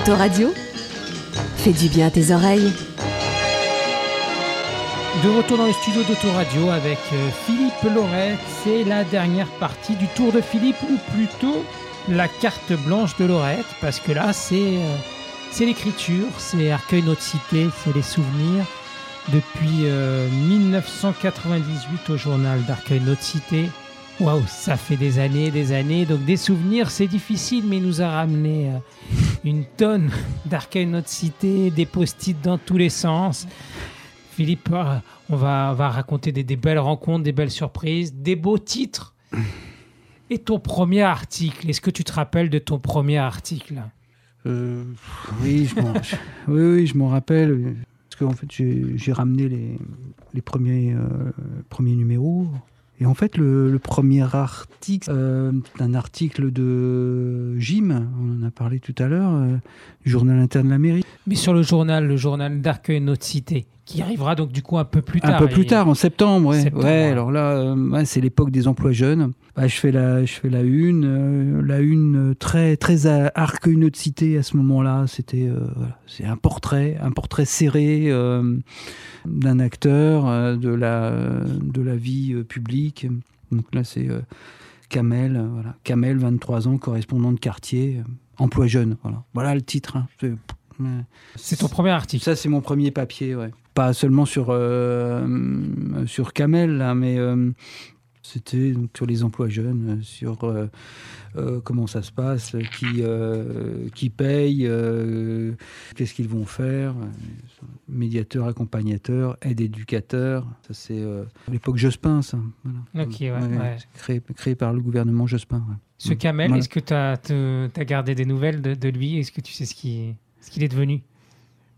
Autoradio, fais du bien à tes oreilles. De retour dans les studios d'Autoradio avec euh, Philippe Lorette, c'est la dernière partie du Tour de Philippe, ou plutôt la carte blanche de Lorette, parce que là c'est euh, c'est l'écriture, c'est Arcueil Notre Cité, c'est les souvenirs. Depuis 1998 euh, au journal d'Arcueil Notre Cité. Waouh, ça fait des années, des années. Donc des souvenirs, c'est difficile, mais il nous a ramené une tonne d'Arcueil Notre Cité, des post-it dans tous les sens. Philippe, on va, va raconter des, belles rencontres, des belles surprises, des beaux titres. Et ton premier article, est-ce que tu te rappelles de ton premier article? Euh, oui, je oui, je m'en rappelle. Parce qu'en fait, j'ai ramené les, euh, premiers numéros. Et en fait, le, premier article, euh, un article de Jim, on en a parlé tout à l'heure, euh, du journal interne de la mairie. Mais sur le journal, le journal d'Arcueil Notre Cité, qui arrivera donc du coup un peu plus tard. Un peu plus tard, en septembre, ouais. ouais, alors là, euh, c'est l'époque des emplois jeunes. Bah, je fais la, je fais la une, euh, la une très, très Arcueil Notre Cité à ce moment-là. C'était, c'est un portrait, un portrait serré d'un acteur euh, de, la, de la vie euh, publique. Donc là, c'est euh, Kamel, voilà. Kamel, 23 ans, correspondant de quartier, emploi jeune. Voilà, voilà le titre. Hein. C'est ton premier article Ça, c'est mon premier papier, ouais. Pas seulement sur, sur Kamel, là, mais c'était donc sur les emplois jeunes, euh, sur euh, euh, comment ça se passe, qui, qui paye, qu'est-ce qu'ils vont faire, médiateur, accompagnateur, aide éducateur. Ça, c'est l'époque Jospin, ça. Ouais, Créé, créé, par le gouvernement Jospin. Ce Kamel, est-ce que tu as, as, gardé des nouvelles de, de lui? Est-ce que tu sais ce qu'il ce qu'il est devenu?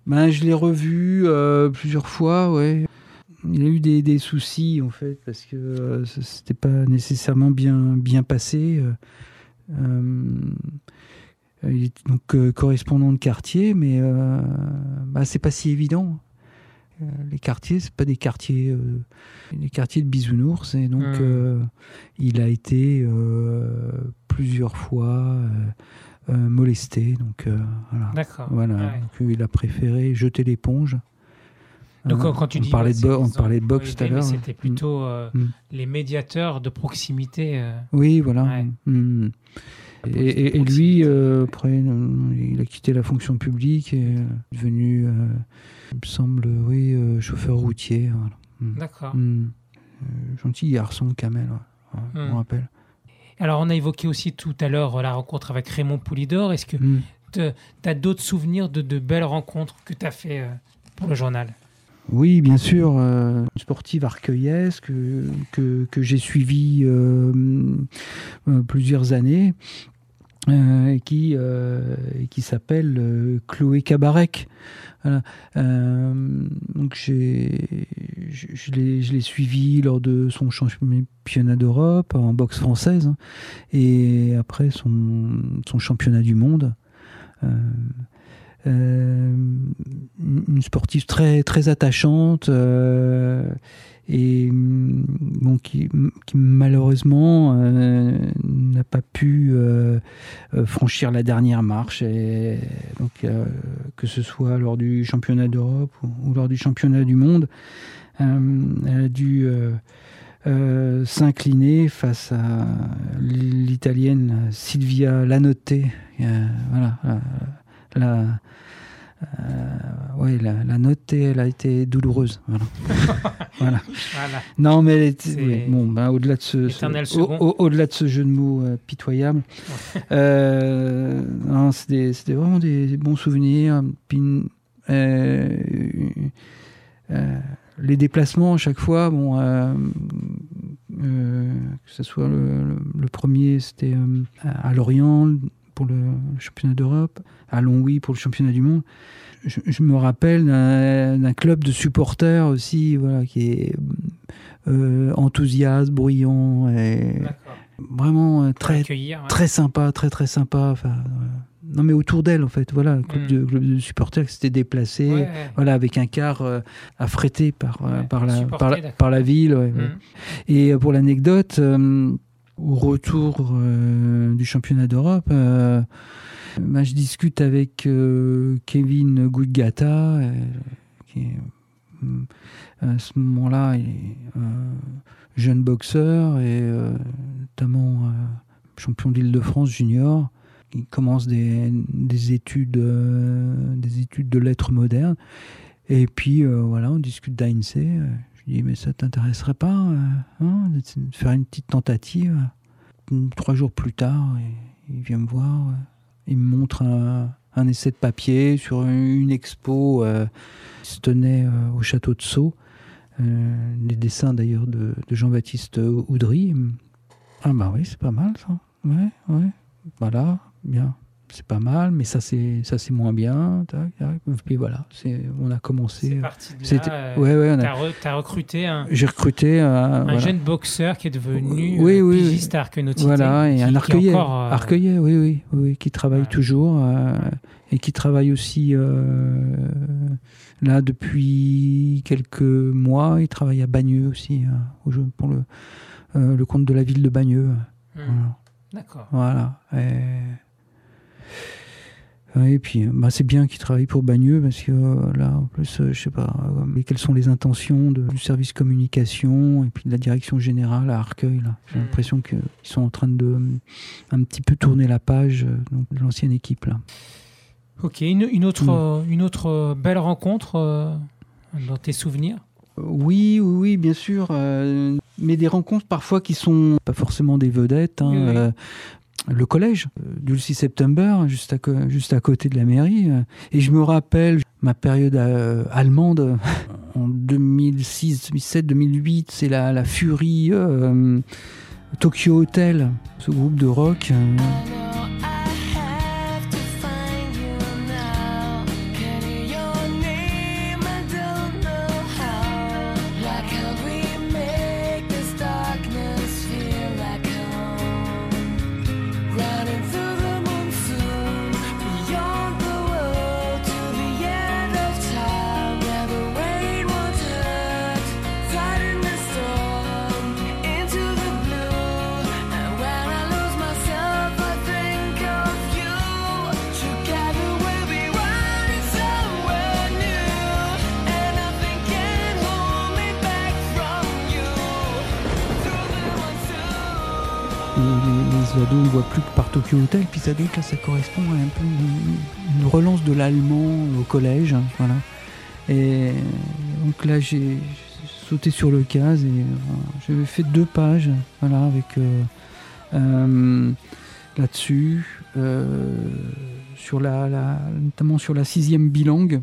Ben, Je l'ai revu plusieurs fois, ouais il a eu des, soucis en fait parce que euh, c'était pas nécessairement bien bien passé. Euh, euh, il est donc correspondant de quartier, mais bah, c'est pas si évident. Les quartiers, c'est pas des quartiers, des quartiers de bisounours, et donc mmh. il a été plusieurs fois molesté. Donc voilà. Voilà. il a préféré jeter l'éponge. Donc quand tu on dis parlait de on parlait de boxe tout à l'heure. C'était plutôt euh, mm. les médiateurs de proximité. Euh. Oui, voilà. Mm. Et, lui, euh, après, il a quitté la fonction publique et est devenu, il me semble, oui, chauffeur routier. Mm. D'accord. gentil garçon, Kamel, on me rappelle. Alors, on a évoqué aussi tout à l'heure la rencontre avec Raymond Poulidor. Est-ce que tu as d'autres souvenirs de, de, belles rencontres que tu as fait pour le journal? Oui, bien sûr, euh, une sportive arcueillesque que, que, j'ai suivie euh, euh, plusieurs années. Et qui, qui s'appelle Chloé Cabarec. donc j'ai, je, l'ai, suivi lors de son championnat d'Europe en boxe française et après son, son championnat du monde. Euh, une sportive très très attachante euh, et bon, qui, malheureusement euh, n'a pas pu franchir la dernière marche et donc que ce soit lors du championnat d'Europe ou, lors du championnat du monde elle a dû s'incliner face à l'italienne Silvia Lanotte voilà la, euh, ouais, la, la, note, elle a été douloureuse. Voilà. voilà. Non, mais bon, ben, au-delà de ce, au-delà de ce jeu de mots euh, pitoyable, euh, c'était vraiment des, bons souvenirs. Euh, les déplacements à chaque fois, bon, que ce soit le, le premier, c'était à Lorient pour le championnat d'Europe, à Longwy pour le championnat du monde. Je, me rappelle d'un club de supporters aussi, voilà, qui est euh, enthousiaste, bruyant, et vraiment euh, très, très sympa, très très sympa. Enfin, non mais autour d'elle en fait, voilà, un club, hmm. de, supporters qui s'était déplacé, voilà, avec un car euh, affrété par, par, la, par, la, ville. Hmm. Et pour l'anecdote au retour euh, du championnat d'Europe, euh, bah, je discute avec euh, Kevin Goudgata, qui est à ce moment-là jeune boxeur et notamment champion d'Île-de-France junior. Il commence des, des études, des études de lettres modernes. Et puis voilà, on discute d'ANC. Je dis, mais ça t'intéresserait pas hein, de faire une petite tentative Trois jours plus tard, il vient me voir, il me montre un, essai de papier sur une expo qui se tenait au château de Sceaux. Euh, des dessins d'ailleurs de, Jean-Baptiste Oudry. Ah bah oui, c'est pas mal ça. Ouais, ouais. Voilà, bien c'est pas mal, mais ça c'est ça c'est moins bien. Puis voilà, c'est on a commencé. C'est euh, ouais, ouais, on a... recruté un. J'ai recruté un, un jeune boxeur qui est devenu oui, euh, oui, pigiste à Voilà, et un arcueillet, euh, oui, oui, oui, qui travaille toujours et qui travaille aussi là depuis quelques mois. Il travaille à Bagneux aussi, pour le le compte de la ville de Bagneux. Hmm. D'accord. Voilà. Et... Et puis, bah, c'est bien qu'il travaille pour Bagneux parce que euh, là, en plus, euh, je sais pas, euh, quelles sont les intentions du service communication et puis de la direction générale à Arcueil. J'ai hmm. l'impression qu'ils sont en train de un petit peu tourner la page de l'ancienne équipe. Là. Ok, une, autre, hmm. une autre belle rencontre dans tes souvenirs? Oui, oui, oui, bien sûr. mais des rencontres parfois qui sont pas forcément des vedettes. Hein, le collège euh, du 6 septembre, juste à, juste à côté de la mairie. Et je me rappelle ma période euh, allemande en 2006, 2007, 2008, c'est la, la Fury euh, Tokyo Hotel, ce groupe de rock. Par Tokyo Hotel. Puis ça là, ça correspond à un peu une, relance de l'allemand au collège. Hein, voilà. Et donc là, j'ai sauté sur le cas et euh, j'avais fait deux pages voilà, avec euh, euh, là-dessus, sur la, notamment sur la sixième bilangue.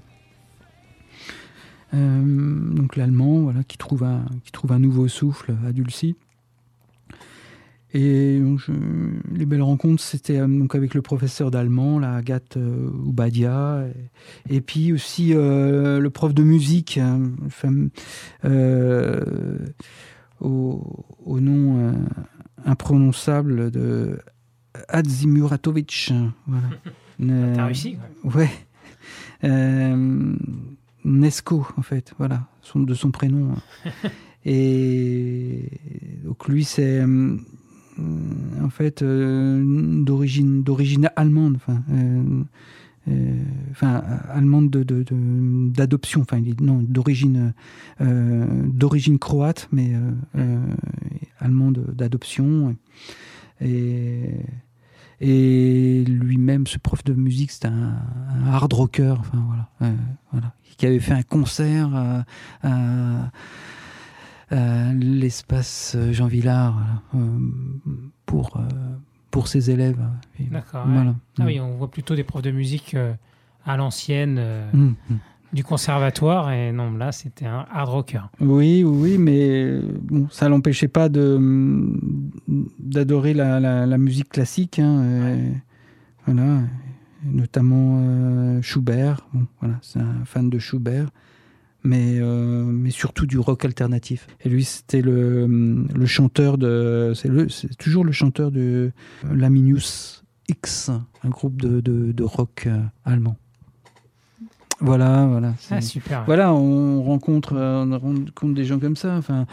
donc l'allemand, voilà, qui trouve un, qui trouve un nouveau souffle à Dulcie. Et les belles rencontres, c'était euh, donc avec le professeur d'allemand, la Agathe euh, Oubadia, et, puis aussi euh, le prof de musique, hein, au, nom imprononçable de Adzimuratovic. Voilà. T'as réussi Ouais. Nesco, en fait, voilà, son, de son prénom. et donc lui, c'est euh, en fait euh, d'origine d'origine allemande, enfin, euh, enfin allemande d'adoption, de, enfin non d'origine d'origine croate, mais allemande d'adoption. Et, et lui-même, ce prof de musique, c'était un, hard rocker, enfin voilà, voilà, qui avait fait un concert à euh, l'espace euh, Jean Villard euh, pour, pour ses élèves. D'accord. Ah oui, on voit plutôt des profs de musique à l'ancienne. Mmh, mmh. du conservatoire et non là c'était un hard rocker. Oui oui mais bon ça l'empêchait pas de d'adorer la, la, musique classique hein, voilà notamment Schubert bon voilà c'est un fan de Schubert mais, euh, mais surtout du rock alternatif. Et lui, c'était le, le, chanteur de. C'est toujours le chanteur de Laminius X, un groupe de, de, de rock euh, allemand. Voilà, voilà. Ah, super. Voilà, on rencontre, euh, on rencontre des gens comme ça. Enfin,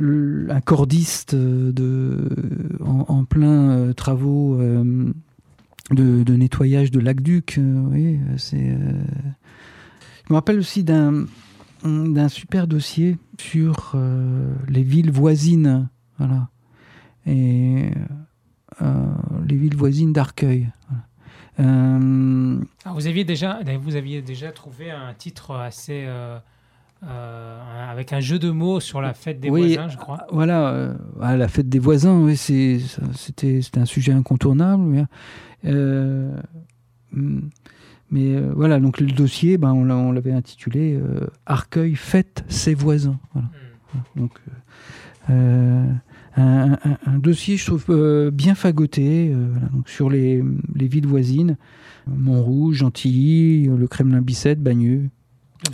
un cordiste de, en, en plein travaux de, nettoyage de l'aqueduc. oui, c'est. Je me rappelle aussi d'un d'un super dossier sur les villes voisines, voilà, et les villes voisines d'Arcueil. vous aviez déjà, vous aviez déjà trouvé un titre assez euh, avec un jeu de mots sur la fête des voisins, je crois. Voilà, euh, la fête des voisins, oui, c'était un sujet incontournable. Mais, euh, mais voilà, donc le dossier, ben, on l'avait intitulé Arcueil fête ses voisins. Voilà. Hmm. Donc, un, dossier, je trouve, bien fagoté donc sur les, les villes voisines. Montrouge, Gentilly, le Kremlin-Bicêtre, Bagneux,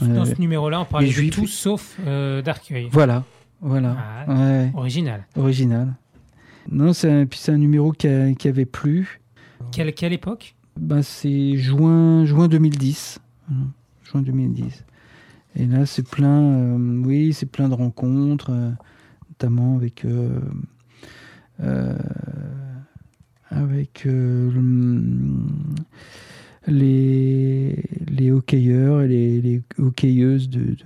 dans ce numéro-là, on parlait de tout sauf euh, d'Arcueil. Voilà, voilà. Ah, original. Original. Non, c'est un, un numéro qui, avait plu. Quelle, quelle époque? Bah, C'est juin, juin 2010. Juin 2010. Et là, c'est plein, euh, oui, c'est plein de rencontres, euh, notamment avec avec les, les hockeyeurs et les, les hockeyeuses de,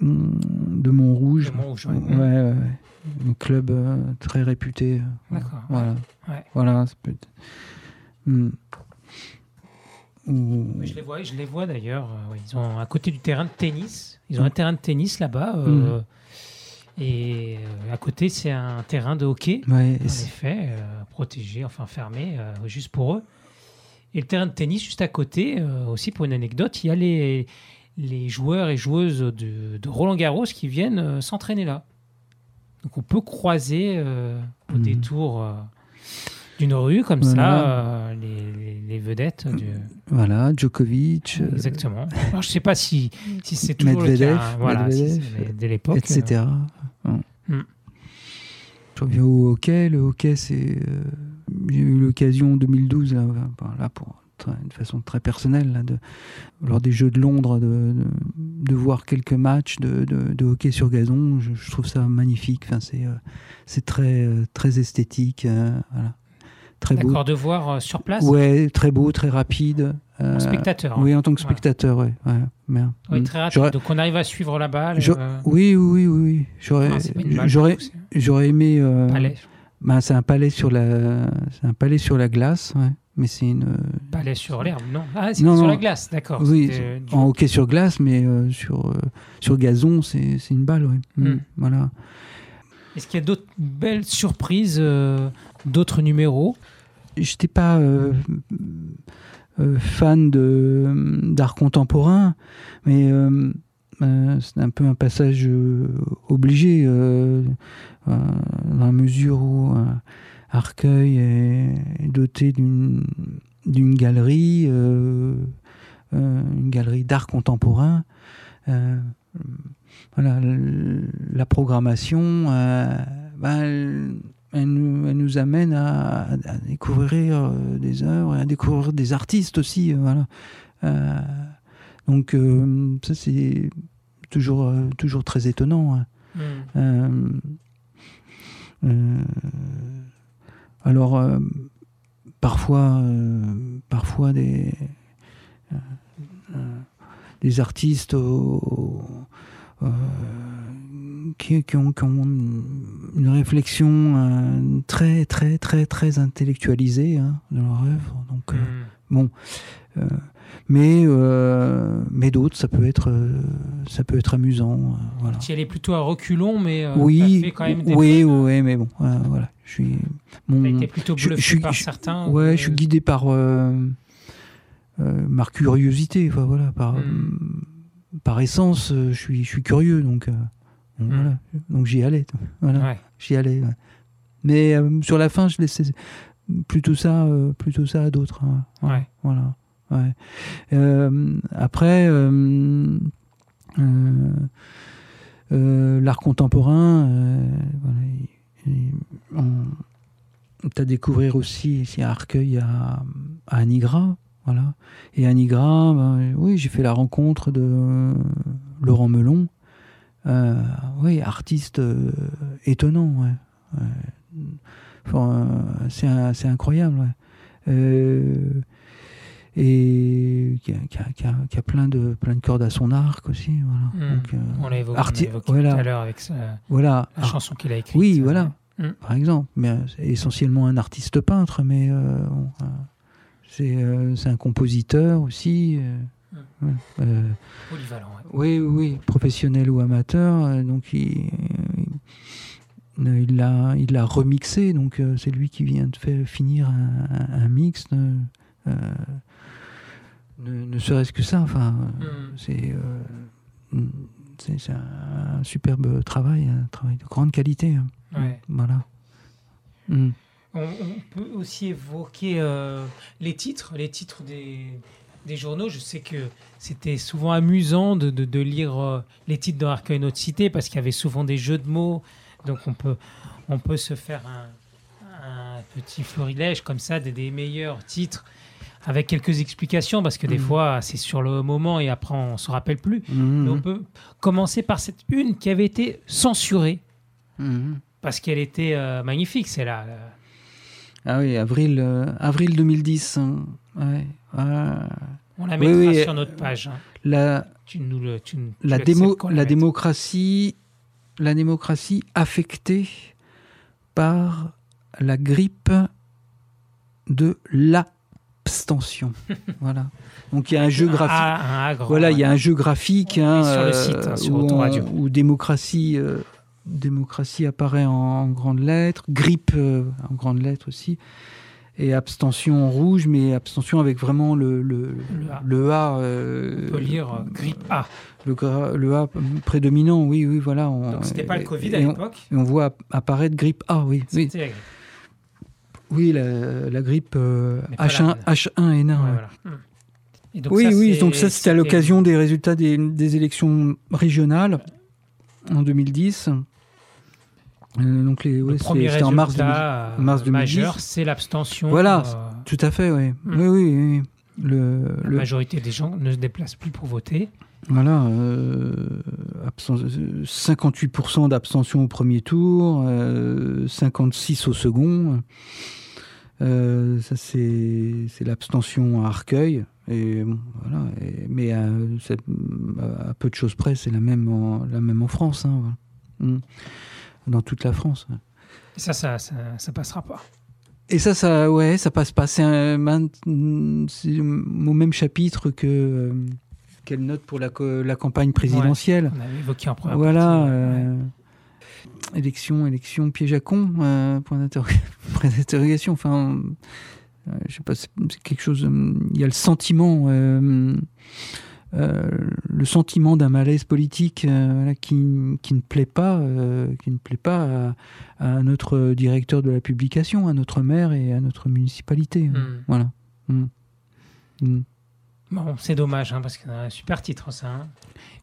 de, Montrouge. ouais. Ouais, Un club euh, très réputé. D'accord. Voilà. Voilà, ça peut être... Hmm. Je les vois, je les vois d'ailleurs. Euh, ils ont à côté du terrain de tennis. Ils ont un terrain de tennis là-bas. Euh, hmm. Et à côté, c'est un terrain de hockey. Ouais, en effet, protégé, enfin fermé, juste pour eux. Et le terrain de tennis, juste à côté, euh, aussi pour une anecdote, il y a les, les joueurs et joueuses de, de Roland Garros qui viennent euh, s'entraîner là. Donc on peut croiser euh, au détour d'une rue comme ça les, les, vedettes. Du... Voilà, Djokovic. Exactement. Alors, je ne sais pas si, si c'est toujours le cas. Voilà, dès l'époque. Etc. Mm. Je reviens au hockey. Le hockey, c'est j'ai eu l'occasion en 2012, là, pour de façon très personnelle, de, lors des Jeux de Londres, de, de, voir quelques matchs de, de hockey sur gazon. Je, trouve ça magnifique. Enfin, c'est euh, c'est très, euh, très esthétique. Euh, voilà. Très beau. D'accord, de voir sur place Ouais, très beau, très rapide. en spectateur. Oui, en tant que spectateur, ouais. ouais, Oui, très rapide. Donc on arrive à suivre la balle. Oui, oui, oui, oui. J'aurais, ah, j'aurais, j'aurais aimé. Bah, c'est un palais sur la, c'est un palais sur la glace, ouais. mais c'est une. Euh, palais sur l'herbe, non Ah, c'est sur la glace, d'accord. Oui, en hockey sur glace, mais euh, sur euh, sur gazon, c'est, c'est une balle, oui. Mm, hmm. Voilà. Est-ce qu'il y a d'autres belles surprises, d'autres numéros J'étais pas fan de d'art contemporain, mais c'est un peu un passage obligé euh, dans la mesure où euh, Arcueil est doté d'une galerie, euh, une galerie d'art contemporain. voilà, la programmation, ben, elle, nous, amène à, découvrir des œuvres, à découvrir des artistes aussi. voilà. donc ça c'est toujours, toujours très étonnant. Hein. Mmh. Euh, alors, euh, parfois, euh, parfois des, des artistes qui, qui, ont, une réflexion très, très, très, très intellectualisée hein, dans leur œuvre. Donc, mm. bon mais euh, mais d'autres ça peut être euh, ça peut être amusant euh, voilà tu allais plutôt à reculons mais oui fait quand même des oui oui mais bon voilà je suis mon été plutôt bluffé je, par certains ouais je suis guidé par ma curiosité enfin, voilà par hmm. par essence je suis je suis curieux donc voilà donc j'y allais voilà j'y allais mais sur la fin je laissais plutôt ça plutôt ça à d'autres hein. ouais. voilà. Euh, après, euh, euh, l'art contemporain, voilà, tu as découvrir aussi ici à Arcueil à, à Anigra. Voilà. Et à Anigra, ben, oui, j'ai fait la rencontre de Laurent Melon. Oui, artiste étonnant. Ouais. Enfin, c'est incroyable. ouais. Euh, et qui a, qui a- qui a- qui a plein de plein de cordes à son arc aussi. Voilà. Hmm. Donc, euh, On l'a évoqué, voilà. tout à l'heure avec voilà. la chanson qu'il a écrite. oui, euh, voilà. Mm. Par exemple, mais euh, essentiellement un artiste peintre, mais euh, bon, euh, euh, c'est un compositeur aussi. Euh, ouais, euh, Polyvalent, ouais. Oui, oui, professionnel ou amateur. euh, Donc il, il- l'a, il l'a remixé. Donc euh, c'est lui qui vient de faire finir un, mix. euh, euh, ne, ne serait-ce que ça. Enfin, euh, Mm. c'est, euh, c'est, un, superbe travail, un travail de grande qualité. hein. Ouais. Voilà. Mm. On, on peut aussi évoquer euh, les titres, les titres des, des journaux. Je sais que c'était souvent amusant de, de- de lire euh, les titres de Arcueil Notre Cité parce qu'il y avait souvent des jeux de mots. Donc on peut, on peut se faire un, un petit florilège comme ça des, des meilleurs titres avec quelques explications parce que des Mhm. fois c'est sur le moment et après on se rappelle plus. Mhm. Mais on peut commencer par cette une qui avait été censurée Mhm. parce qu'elle était euh, magnifique. C'est là. Ah oui, avril, euh, avril 2010. hein. Ouais. Ah. On la Oui, mettra oui, sur euh, notre page. hein. La, Tu nous le, tu, tu la, démo, la démocratie, la démocratie affectée par la grippe de l'abstention. voilà. Donc il y a un jeu graphique. Grand, Voilà, il y a un jeu graphique hein, sur le euh, site, hein, sur où, on- où démocratie, euh, démocratie apparaît en, en grandes lettres, grippe euh, en grandes lettres aussi, et abstention en rouge, mais abstention avec vraiment le, le, Le A. le A, euh, On peut lire euh, grippe A. le, le A prédominant, oui, oui, voilà. on- Donc c'était pas le Covid à l'époque. et on voit apparaître grippe A, oui. Oui, la grippe. oui la, la grippe euh, Mais pas la H1, maladie. H1N1. Ouais, ouais. voilà. Hmm. Donc oui, ça, oui, donc ça c'était à l'occasion des résultats des, des élections régionales en 2010. Euh, donc les, Le ouais, premier c'était c'était en mars 2010. résultat euh, mars 2010. majeur, c'est l'abstention. Voilà. euh, Tout à fait, oui. Mm. Oui, oui, oui. Le, la le- majorité des gens ne se déplacent plus pour voter. Voilà, euh, absen- euh, 58% d'abstention au premier tour, euh, 56 au second. Euh, ça, c'est l'abstention à Arcueil. Et, bon, voilà, et- mais à, peu de choses près, c'est la même en, la même en France. hein, voilà. Mm. Dans toute la France. Et ça, ça, ça, ça passera pas. Et ça, ça, ouais, ça passe pas. C'est au même chapitre que euh, quelle note pour la, campagne présidentielle. On avait évoqué en première Voilà. partie, ouais. euh, Élection, élection, piège à con, euh, point d'interro- point d'interrogation. Enfin, euh, je sais pas, c'est quelque chose. Il y a le sentiment, le sentiment d'un malaise politique euh, qui, qui ne plaît pas, euh, qui ne plaît pas à, à notre directeur de la publication, à notre maire et à notre municipalité. Hmm. Voilà. Mm. Mm. Bon, c'est dommage, hein, parce que c'est un super titre, ça. hein.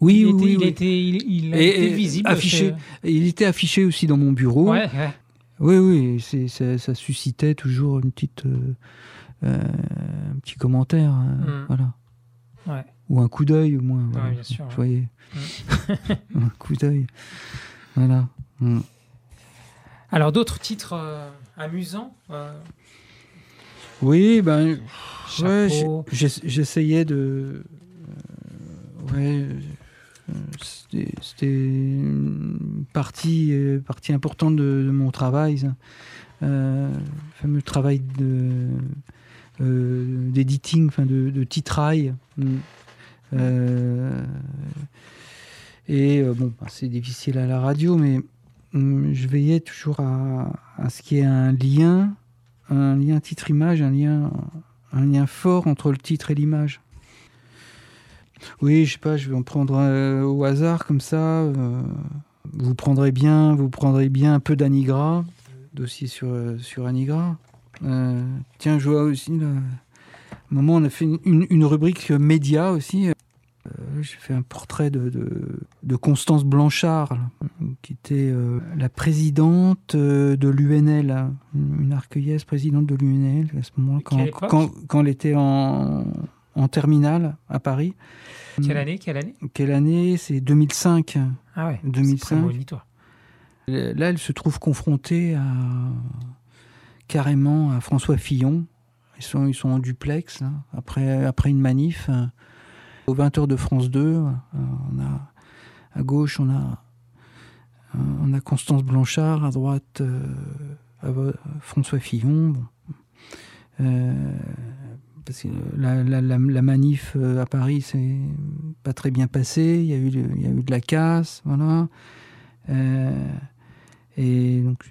Oui, il oui, était, oui, il, était, il, il Et- visible. affiché. chez- Il était affiché aussi dans mon bureau. Ouais, ouais. Oui, oui, c'est, ça, ça suscitait toujours une petite, euh, euh, un petit commentaire, euh, Mm. voilà. Ouais. Ou un coup d'œil au moins. voilà. bien sûr, Vous ouais. voyez, un coup d'œil. Voilà. Mm. Alors, d'autres titres euh, amusants euh, Oui, ben, ouais, j'essayais de, euh, ouais, c'était, une partie, partie importante de, de mon travail, ça. Le fameux travail de d'editing, enfin de, de titrail. Mm. Euh, et euh, bon, bah, c'est difficile à la radio, mais mm, je veillais toujours à, ce qu'il y ait un lien, un lien titre-image, un lien, un lien fort entre le titre et l'image. Oui, je sais pas, je vais en prendre euh, au hasard comme ça. vous prendrez bien, vous prendrez bien un peu d'Anigra, dossier sur euh, sur Anigra. Tiens, je vois aussi là, à un moment on a fait une, une rubrique média aussi. Euh, J'ai fait un portrait de, de, de Constance Blanchard, qui était euh, la présidente euh, de l'UNL, hein, une arcueillaise présidente de l'UNL à ce moment-là, quand, quand, quand elle était en, en terminale à Paris. Quelle année Quelle année? Quelle année? C'est 2005. Ah ouais. 2005. c'est prémonitoire. Là, elle se trouve confrontée à, carrément à François Fillon. Ils sont, ils sont en duplex, après, après une manif. Aux 20h de France 2, euh, on a, à gauche, on a, euh, on a Constance Blanchard, à droite, euh, François Fillon. Bon. Parce que la, la- manif à Paris, c'est pas très bien passé. Il y a eu, il y a eu de la casse, voilà. Et donc,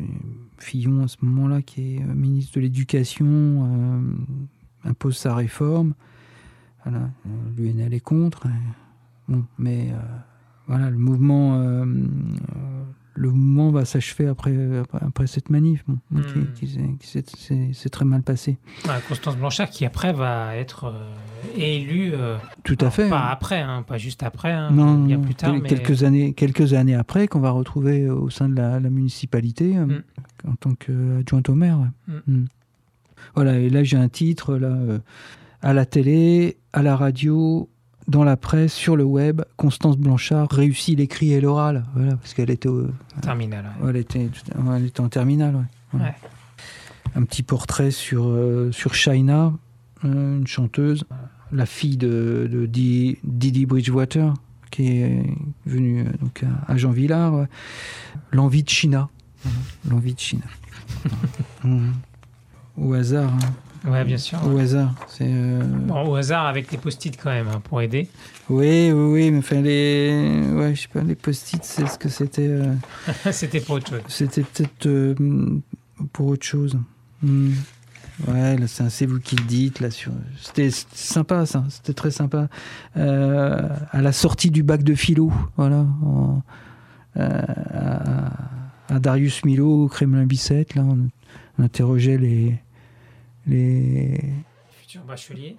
Fillon, à ce moment-là, qui est ministre de l'Éducation, impose sa réforme. Voilà, euh, l'UNL est contre. bon, mais euh, voilà, le mouvement, euh, le mouvement va s'achever après, après, après cette manif, bon, Hmm. qui, qui s'est- qui très mal passé. Ouais, Constance Blanchard qui après va être euh, élue. Tout à fait. Pas après, hein, pas juste après, hein, Non, bien non, plus tard. mais- quelques années, quelques années après, qu'on va retrouver au sein de la, la municipalité euh, Mm. en tant qu'adjointe au maire. ouais. Mm. Mm. Voilà, et là j'ai un titre là à la télé, à la radio, dans la presse, sur le web. Constance Blanchard réussit l'écrit et l'oral. Voilà, parce qu'elle était, au- Terminal. ouais. ouais, elle était, elle était en terminale. ouais. Voilà. Ouais. Un petit portrait sur euh, sur Shaina, euh, une chanteuse, la fille de, de Di- Didi Bridgewater, qui est venue euh, donc à, à Jean Villard. L'envie de China. Voilà, L'envie de China. Mhm. Au hasard. hein. Ouais, bien sûr. Au hasard. C'est. euh, Bon, au hasard avec les post-it quand même, hein, pour aider. Oui, oui, oui, mais enfin les, ouais, je sais pas, les post-it, c'est ce que c'était. euh, C'était pour autre chose. C'était peut-être euh, pour autre chose. Hmm. Ouais, là, c'est vous qui le dites. Là, sur... C'était sympa, ça. C'était très sympa. Euh, à la sortie du bac de philo, voilà. en- euh, à, à Darius Milo, au Kremlin-Bicêtre, là, on, on interrogeait les. Les... Futur bachelier.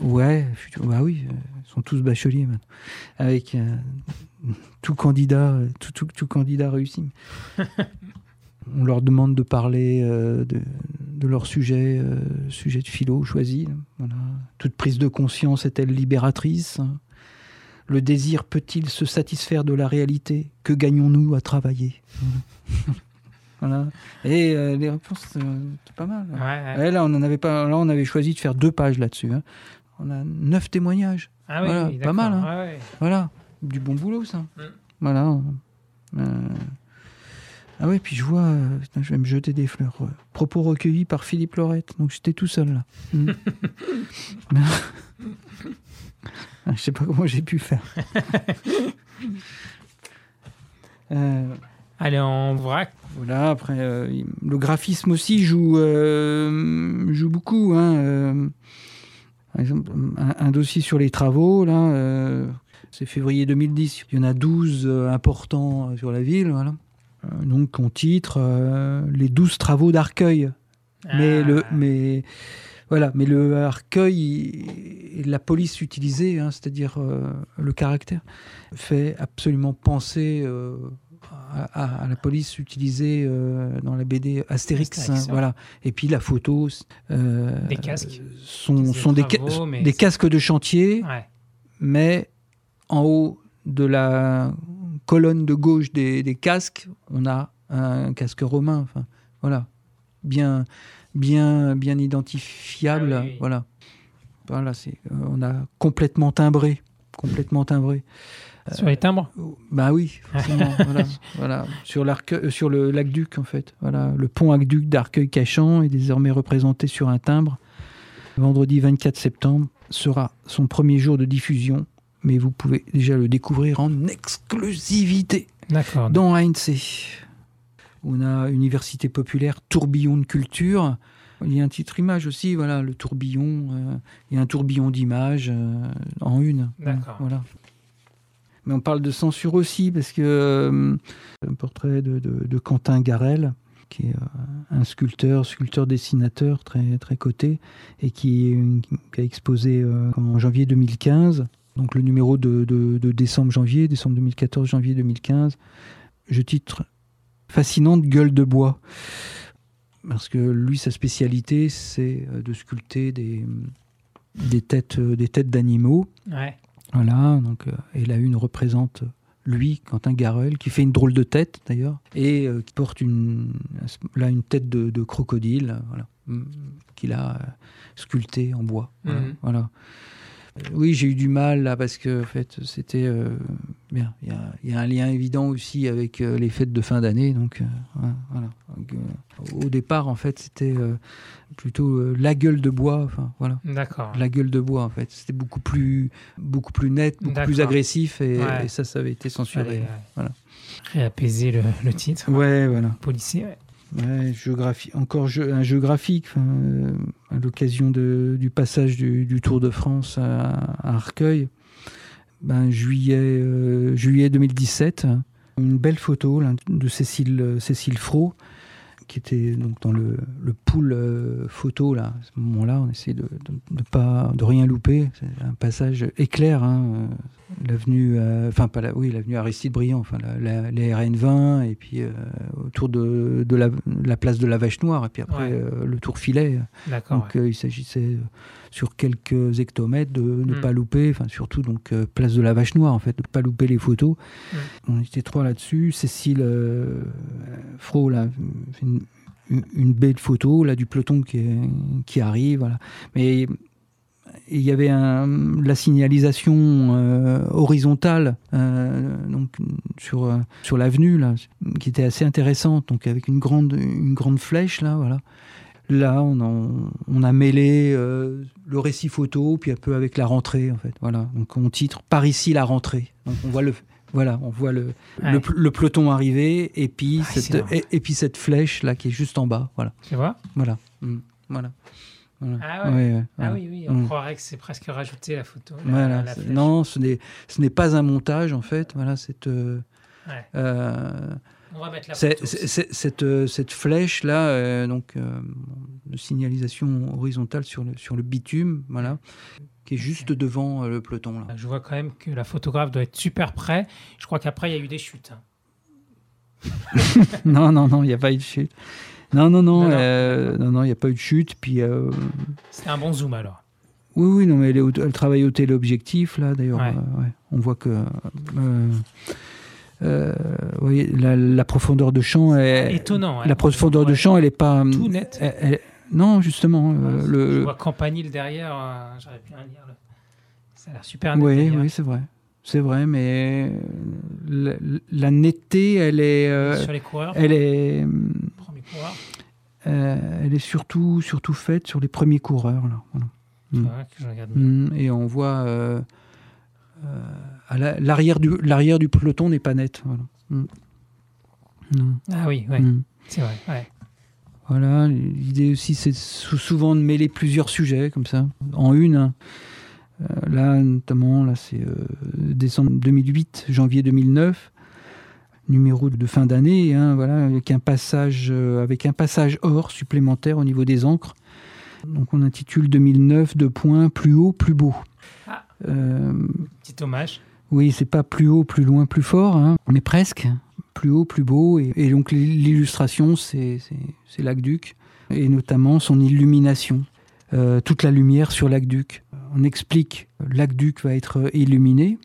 Ouais, futur- bah oui, euh, ils sont tous bacheliers maintenant. Avec euh, tout candidat, tout, tout, tout candidat réussi. On leur demande de parler euh, de, de leur sujet, euh, sujet de philo choisi. là. Voilà. Toute prise de conscience est-elle libératrice? Le désir peut-il se satisfaire de la réalité? Que gagnons-nous à travailler? Voilà. Et euh, les réponses, euh, c'est pas mal. Là. ouais. Ouais, là, on en avait pas. Là, on avait choisi de faire deux pages là-dessus. hein. On a neuf témoignages. Ah oui, Voilà, oui, pas mal, hein. Ouais. Voilà, du bon boulot, ça. Mm. Voilà. Euh, Ah ouais, puis je vois, euh, putain, je vais me jeter des fleurs. Propos recueillis par Philippe Laurette. Donc j'étais tout seul là. Mm. Je sais pas comment j'ai pu faire. Euh, Allez, en vrac. voilà, après, euh, le graphisme aussi joue, euh, joue beaucoup. hein, euh. par exemple, un, un dossier sur les travaux, là, c'est février 2010. Il y en a 12 euh, importants sur la ville. Voilà. Donc, on titre Les 12 travaux d'Arcueil. Mais, Ah. le, mais, voilà, mais le Arcueil, et la police utilisée, hein, c'est-à-dire le caractère, fait absolument penser à, à- la police utilisée euh, dans la BD Astérix. Astérix, hein, ouais. voilà. Et puis la photo. euh, Des casques. Sont, Des sont des, ca- travaux, des casques de chantier, Ouais. mais en haut de la colonne de gauche des, des casques, on a un casque romain. Enfin, voilà, bien, bien, bien identifiable. Ah oui, oui. Voilà, voilà, c'est, euh, on a complètement timbré, complètement timbré. Sur les timbres Bah oui, forcément, voilà, voilà. Sur, euh, sur le lac Duc, en fait. Voilà, le pont aqueduc d'Arcueil-Cachan est désormais représenté sur un timbre. Vendredi 24 septembre sera son premier jour de diffusion, mais vous pouvez déjà le découvrir en exclusivité D'accord. dans ANC. On a Université populaire, tourbillon de culture. Il y a un titre image aussi, voilà, le tourbillon. euh, il y a un tourbillon d'images euh, en une. D'accord. Voilà. Mais on parle de censure aussi, parce que euh, un portrait de, Quentin Garel, qui est euh, un sculpteur, sculpteur-dessinateur très, très coté, et qui, qui a exposé euh, en janvier 2015, donc le numéro de, décembre-janvier, décembre 2014, janvier 2015. Je titre Fascinante gueule de bois. Parce que lui, sa spécialité, c'est euh, de sculpter des, des têtes, euh, des têtes d'animaux. Ouais. Voilà, donc, euh, et la une représente lui, Quentin Garel, qui fait une drôle de tête d'ailleurs, et euh, qui porte une, là une tête de, de crocodile, voilà, mm, qu'il a euh, sculpté en bois. Voilà. Mhm. voilà. Oui, j'ai eu du mal là parce que en fait, c'était euh, bien. Il y a, il y a un lien évident aussi avec euh, les fêtes de fin d'année, donc euh, ouais, voilà. Donc, au départ, en fait, c'était plutôt la gueule de bois. Enfin, voilà. D'accord. La gueule de bois, en fait, c'était beaucoup plus, beaucoup plus net, beaucoup plus agressif, et, Ouais. et ça, ça avait été censuré. Euh, Voilà. Réapaiser le, le titre. Ouais, voilà. Policier, ouais. Ouais, encore un jeu graphique, euh, à l'occasion du passage du, Tour de France à, Arcueil, ben, juillet, euh, juillet 2017, une belle photo de Cécile, Cécile Fro, qui était donc dans le, le pool euh, photo là. À ce moment-là, on essaie de, de, de pas de rien louper. C'est un passage éclair. Hein, euh, l'avenue, euh, enfin pas la, oui, l'avenue Aristide Briand, enfin la, la- les RN 20 et puis autour de, de la, la place de la Vache Noire et puis après Ouais. le Tour Filet. D'accord. Donc il s'agissait sur quelques hectomètres de ne Mm. pas louper, enfin surtout donc euh, place de la Vache Noire en fait, de ne pas louper les photos. Mm. On était trois là-dessus. Cécile euh, Fro là une, une- une belle photo là du peloton qui, est- qui arrive, voilà. Mais il y avait un, la signalisation euh, horizontale euh, donc sur euh, sur l'avenue là qui était assez intéressante donc avec une grande une grande flèche là voilà là on en- on a mêlé euh, le récit photo puis un peu avec la rentrée en fait voilà donc on titre par ici la rentrée donc on voit le voilà, on voit le, Ouais. le, le peloton arriver et puis, Ah, c'est cette, et, et puis cette flèche là qui est juste en bas. Voilà. Tu vois? Voilà. Mm. Voilà. Voilà. Ah ouais. Ouais, ouais, Ah oui, oui, on Mm. croirait que c'est presque rajouté la photo. la- Voilà. la C'est- flèche. non, ce n'est, ce n'est pas un montage en fait. Voilà, cette, euh, euh, On va mettre la photo. cette, euh, cette flèche là, euh, donc euh, de signalisation horizontale sur le, sur le bitume, voilà, qui est juste devant le peloton là. Je vois quand même que la photographe doit être super près. Je crois qu'après, il y a eu des chutes. hein. non, non, non, il n'y a pas eu de chute. Non, non, non, euh, il n'y a pas eu de chute. Puis C'était un bon zoom alors. Oui, oui, non, mais elle, est au- elle travaille au téléobjectif, là, d'ailleurs. Ouais. euh, ouais. On voit que. euh, euh, oui, la, la profondeur de champ. est- Étonnant. hein. La profondeur de Ouais. champ, elle n'est pas. Tout net. elle- elle- non, justement. euh, Je le, vois Campanile derrière. euh, J'aurais pu un lire. le- Ça a l'air super net. oui, oui, c'est vrai. C'est vrai, mais la, la netteté, elle est. Sur les coureurs, elle est. premier coureur. euh, elle est surtout, surtout faite sur les premiers coureurs. Là. Voilà. Mm. que je. Mm, et on voit euh, euh, la- l'arrière du l'arrière du peloton n'est pas net. Voilà. Mm. Non. Ah oui, ouais, Mm. c'est vrai. Ouais. Voilà. L'idée aussi, c'est sou- souvent de mêler plusieurs sujets comme ça en une. hein. Euh, là, notamment, là, c'est euh, décembre 2008, janvier 2009, numéro de fin d'année, hein, voilà, avec un passage euh, avec un passage or supplémentaire au niveau des encres. Donc, on intitule 2009 de points plus haut, plus beau. Ah. Petit hommage. Oui, c'est pas plus haut, plus loin, plus fort, hein, mais presque. Plus haut, plus beau. Et, et donc l'illustration, c'est l'aqueduc, et notamment son illumination. Euh, toute la lumière sur l'aqueduc. On explique l'aqueduc va être illuminé,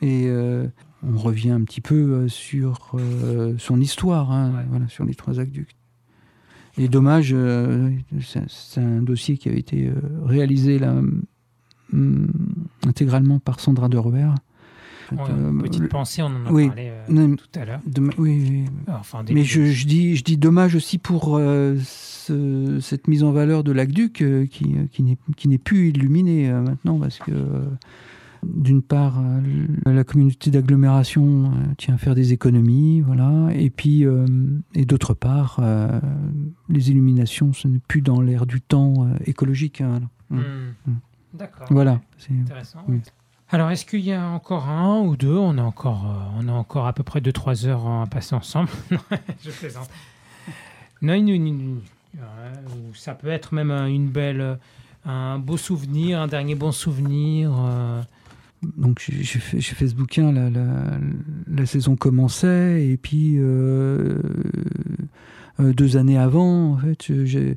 et euh, on revient un petit peu euh, sur euh, son histoire, hein, Ouais. voilà, sur les trois aqueducs. Et dommage, c'est un dossier qui avait été réalisé là, hum, intégralement par Sandra Derber. Euh, petite pensée, on en a oui. parlé euh, Non, tout à l'heure. Oui. Enfin, début mais je, je dis, je dis dommage aussi pour euh, ce- cette mise en valeur de l'aqueduc qui, qui n'est plus illuminée maintenant parce que d'une part la communauté d'agglomération tient à faire des économies, voilà, et puis euh, et d'autre part euh, les illuminations ce n'est plus dans l'air du temps euh, écologique. hein, voilà. Hmm. Mm. D'accord. Voilà. c'est- Intéressant. Oui. ouais. Alors, est-ce qu'il y a encore un ou deux? On a encore, euh, on a encore à peu près 2-3 heures à passer ensemble. Je plaisante. Non, ou ça peut être même un- une belle, euh, un beau souvenir, un dernier bon souvenir. euh, donc j'ai fait, ce bouquin, la, saison commençait, et puis euh, euh, deux années avant, en fait, j'ai,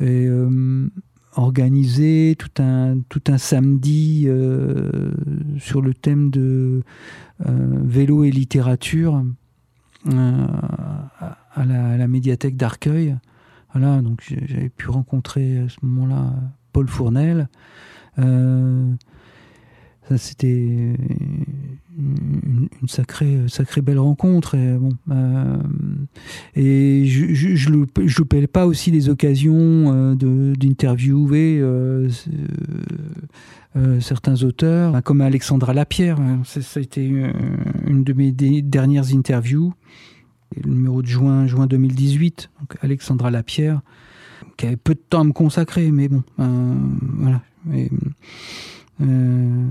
euh, organisé tout un, tout un samedi sur le thème de vélo et littérature à la, médiathèque d'Arcueil. Voilà, donc j'avais pu rencontrer à ce moment-là Paul Fournel. Euh, ça c'était une, sacrée, sacrée belle rencontre. Et, bon, euh, et je, je, je, loupais pas aussi les occasions euh, d'interviewer certains auteurs, comme Alexandra Lapierre. Ça, ça a été une de mes dernières interviews le numéro de juin, juin 2018, donc Alexandra Lapierre, qui avait peu de temps à me consacrer, mais bon, euh, voilà. Euh,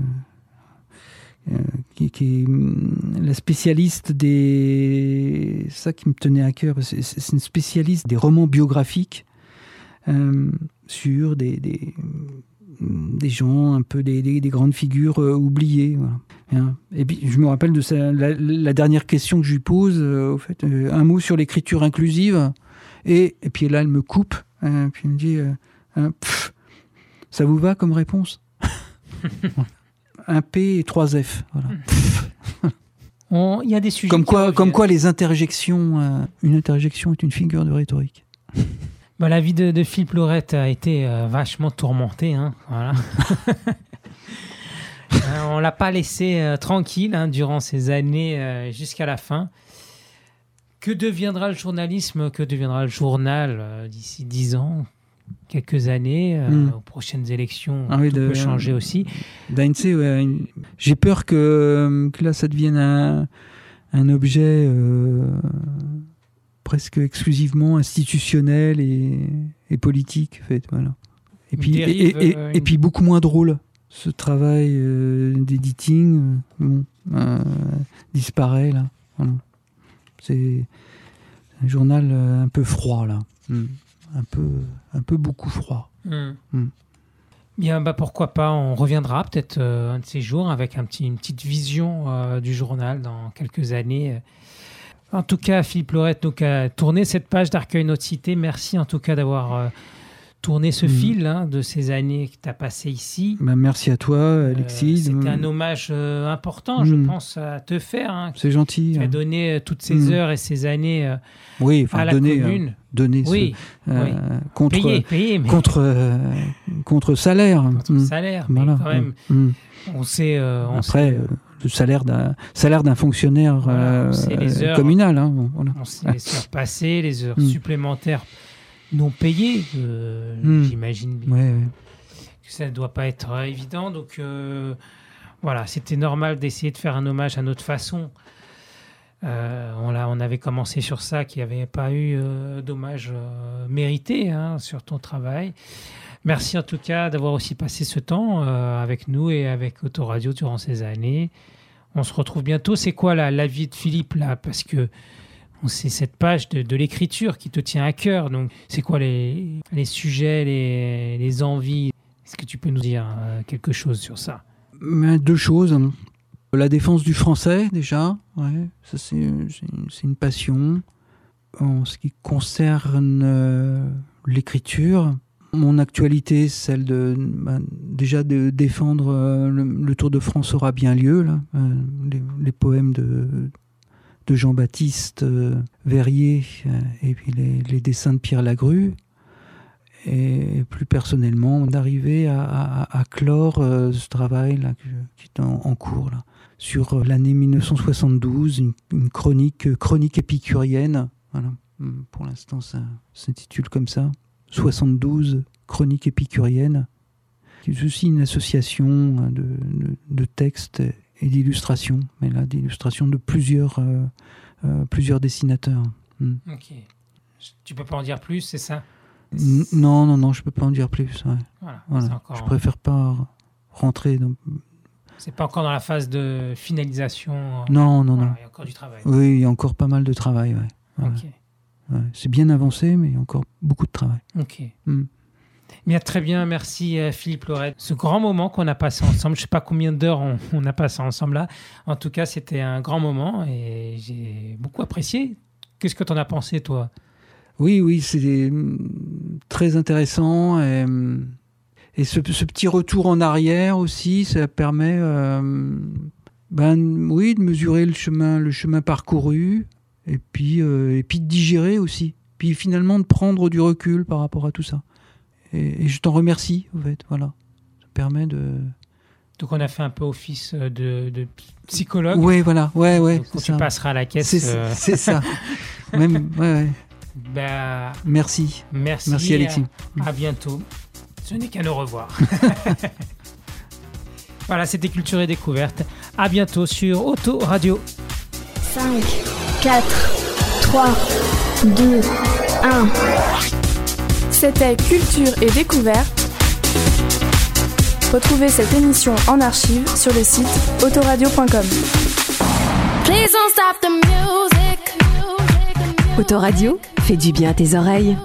euh, qui, est mm, la spécialiste des. ça qui me tenait à cœur, c'est une spécialiste des romans biographiques sur des, des gens, un peu des, des, grandes figures euh, oubliées. Et puis, je me rappelle de la, dernière question que je lui pose, euh, au fait, euh, un mot sur l'écriture inclusive. Et, puis là, elle me coupe, puis elle me dit hein, Ça vous va comme réponse? Un P et trois F. Il y a des sujets. Comme quoi, comme quoi les interjections, une interjection est une figure de rhétorique. Bah, la vie de, Philippe Laurette a été euh, vachement tourmentée. Hein, voilà. Euh, on l'a pas laissé euh, tranquille hein, durant ces années jusqu'à la fin. Que deviendra le journalisme Que deviendra le journal d'ici dix ans? Quelques années, hmm. aux prochaines élections, ah tout peut changer aussi. j'ai peur que, que, là, ça devienne un, un objet presque exclusivement institutionnel et, politique, en fait, voilà. Et puis, et, euh, puis beaucoup moins drôle. Ce travail euh, d'editing euh, disparaît là. C'est un journal un peu froid là, hmm. Un peu, un peu beaucoup froid. Hmm. Hmm. Bien, bah pourquoi pas, on reviendra peut-être un de ces jours avec un petit, une petite vision du journal dans quelques années. En tout cas, Philippe Lorette donc, a tourné cette page d'Arcueil Notre Cité. Merci en tout cas d'avoir euh, tourné ce mm. fil hein, de ces années que tu as passées ici. Bah, merci à toi, Alexis. Euh, C'était un hommage euh, important, je mm. pense, à te faire. Hein. C'est gentil. Tu as donné toutes ces mm. heures et ces années oui, à la donner, commune. donner oui, contre, payer, contre, contre salaire. Contre salaire, mais quand même, on sait... on Après... Sait, le salaire d'un salaire d'un fonctionnaire euh, communal. Hein, on sait les heures passées, les heures supplémentaires non payées, euh, hmm. j'imagine que ça ne doit pas être euh, évident. Donc voilà, c'était normal d'essayer de faire un hommage à notre façon. on, on avait commencé sur ça, qu'il n'y avait pas eu d'hommage mérité hein, sur ton travail. Merci en tout cas d'avoir aussi passé ce temps euh, avec nous et avec Autoradio durant ces années. On se retrouve bientôt. C'est quoi la, vie de Philippe là? Parce que c'est cette page de, l'écriture qui te tient à cœur. Donc, c'est quoi les, sujets, les, envies? Est-ce que tu peux nous dire euh, quelque chose sur ça? Deux choses. La défense du français, déjà. Ouais, ça, c'est une passion. En ce qui concerne euh, l'écriture, mon actualité, celle de bah, déjà de défendre euh, le, Tour de France aura bien lieu, là, les, poèmes de, de Jean-Baptiste euh, Verrier et puis les, dessins de Pierre Lagrue. Et plus personnellement, d'arriver à, clore ce travail là, qui est en, cours là, sur l'année 1972, une, chronique, chronique épicurienne. Voilà. Pour l'instant, ça s'intitule comme ça. 72 Chroniques épicuriennes, qui est aussi une association hein, de, textes et d'illustrations, mais là d'illustrations de plusieurs, euh, euh, plusieurs dessinateurs. Hmm. Ok. Tu peux pas en dire plus, c'est ça? Non, non, non, je peux pas en dire plus. Voilà, Je préfère pas rentrer dans. C'est pas encore dans la phase de finalisation. Non, non, non. Il y a encore du travail. Oui, il y a encore pas mal de travail. Ouais. C'est bien avancé, mais il y a encore beaucoup de travail. Ok. Hmm. Bien, très bien, merci euh, Philippe Loret. Ce grand moment qu'on a passé ensemble, je ne sais pas combien d'heures on, a passé ensemble là. En tout cas, c'était un grand moment et j'ai beaucoup apprécié. Qu'est-ce que tu en as pensé, toi? Oui, oui, c'est hmm, très intéressant. Et, et ce, petit retour en arrière aussi, ça permet, euh, ben oui, de mesurer le chemin, le chemin parcouru, et puis euh, et puis de digérer aussi, puis finalement de prendre du recul par rapport à tout ça. Et, et je t'en remercie, en fait, voilà. Ça permet de. Donc on a fait un peu office euh, de, de psychologue. Ouais, voilà, ouais, ouais. Donc, quand c'est tu ça. passeras à la caisse. C'est euh, ça. Même, ouais, ouais. bah, Merci, merci. merci Alexis. À, à bientôt. Ce n'est qu'à nous revoir. voilà, c'était Culture et Découverte. À bientôt sur Auto Radio. 5, 4, 3, 2, 1. C'était Culture et Découverte. Retrouvez cette émission en archive sur le site autoradio.com. Please don't stop the music. Autoradio fait du bien à tes oreilles.